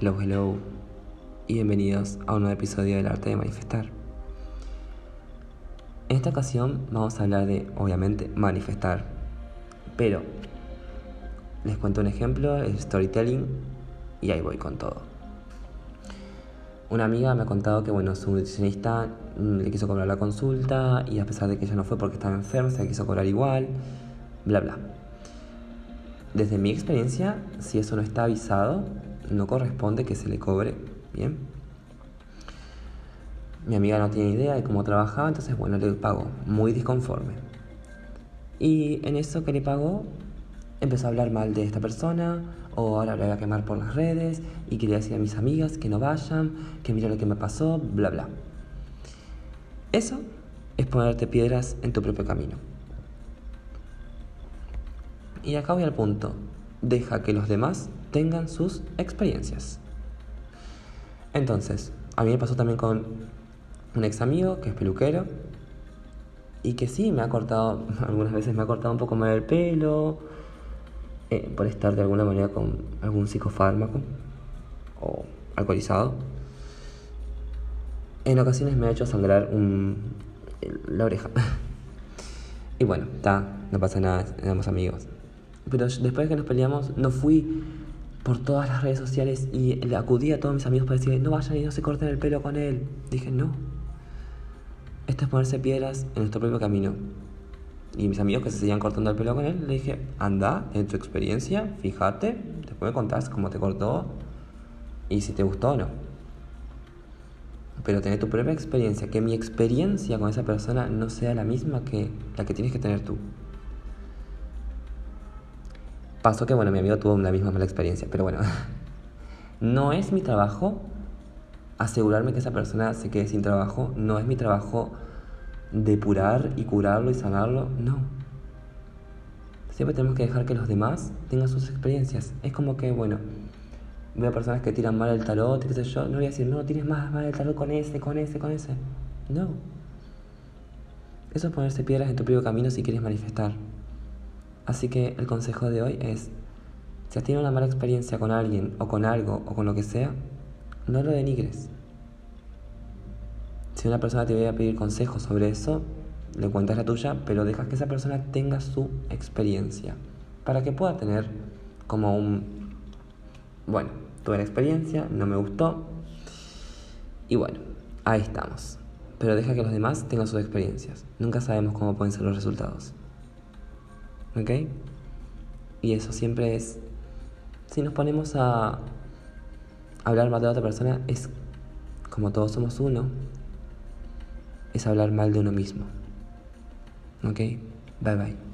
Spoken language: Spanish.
Hello, hello y bienvenidos a un nuevo episodio del arte de manifestar. En esta ocasión vamos a hablar de, obviamente, manifestar, pero les cuento un ejemplo, el storytelling, y ahí voy con todo. Una amiga me ha contado que, bueno, su nutricionista mm, le quiso cobrar la consulta y a pesar de que ella no fue porque estaba enferma, se la quiso cobrar igual, bla, bla. Desde mi experiencia, si eso no está avisado, no corresponde que se le cobre, ¿bien? Mi amiga no tiene idea de cómo trabajaba, entonces, bueno, le pagó, muy disconforme. Y en eso que le pagó, empezó a hablar mal de esta persona, o ahora le voy a quemar por las redes, y quería decir a mis amigas que no vayan, que mira lo que me pasó, bla, bla. Eso es ponerte piedras en tu propio camino. Y acá voy al punto. Deja que los demás tengan sus experiencias. Entonces, a mí me pasó también con un ex amigo que es peluquero y que sí me ha cortado, algunas veces me ha cortado un poco mal el pelo eh, por estar de alguna manera con algún psicofármaco o alcoholizado. En ocasiones me ha hecho sangrar la oreja. y bueno, está, no pasa nada, éramos amigos. Pero después de que nos peleamos, no fui por todas las redes sociales y le acudí a todos mis amigos para decir, no vayan y no se corten el pelo con él. Dije, no. Esto es ponerse piedras en nuestro propio camino. Y mis amigos que se seguían cortando el pelo con él, le dije, anda, en tu experiencia, fíjate, después me contás cómo te cortó y si te gustó o no. Pero tener tu propia experiencia, que mi experiencia con esa persona no sea la misma que la que tienes que tener tú. Pasó que, bueno, mi amigo tuvo la misma mala experiencia, pero bueno, no es mi trabajo asegurarme que esa persona se quede sin trabajo, no es mi trabajo depurar y curarlo y sanarlo, no. Siempre tenemos que dejar que los demás tengan sus experiencias. Es como que, bueno, veo personas que tiran mal el tarot, qué sé yo, no voy a decir, no, tienes más mal el tarot con ese, con ese, con ese. No. Eso es ponerse piedras en tu propio camino si quieres manifestar. Así que el consejo de hoy es, si has tenido una mala experiencia con alguien o con algo o con lo que sea, no lo denigres. Si una persona te viene pedir consejos sobre eso, le cuentas la tuya, pero dejas que esa persona tenga su experiencia para que pueda tener como un, bueno, tuve la experiencia, no me gustó y bueno, ahí estamos. Pero deja que los demás tengan sus experiencias. Nunca sabemos cómo pueden ser los resultados. ¿Ok? Y eso siempre es... Si nos ponemos a hablar mal de otra persona, es como todos somos uno, es hablar mal de uno mismo. ¿Ok? Bye bye.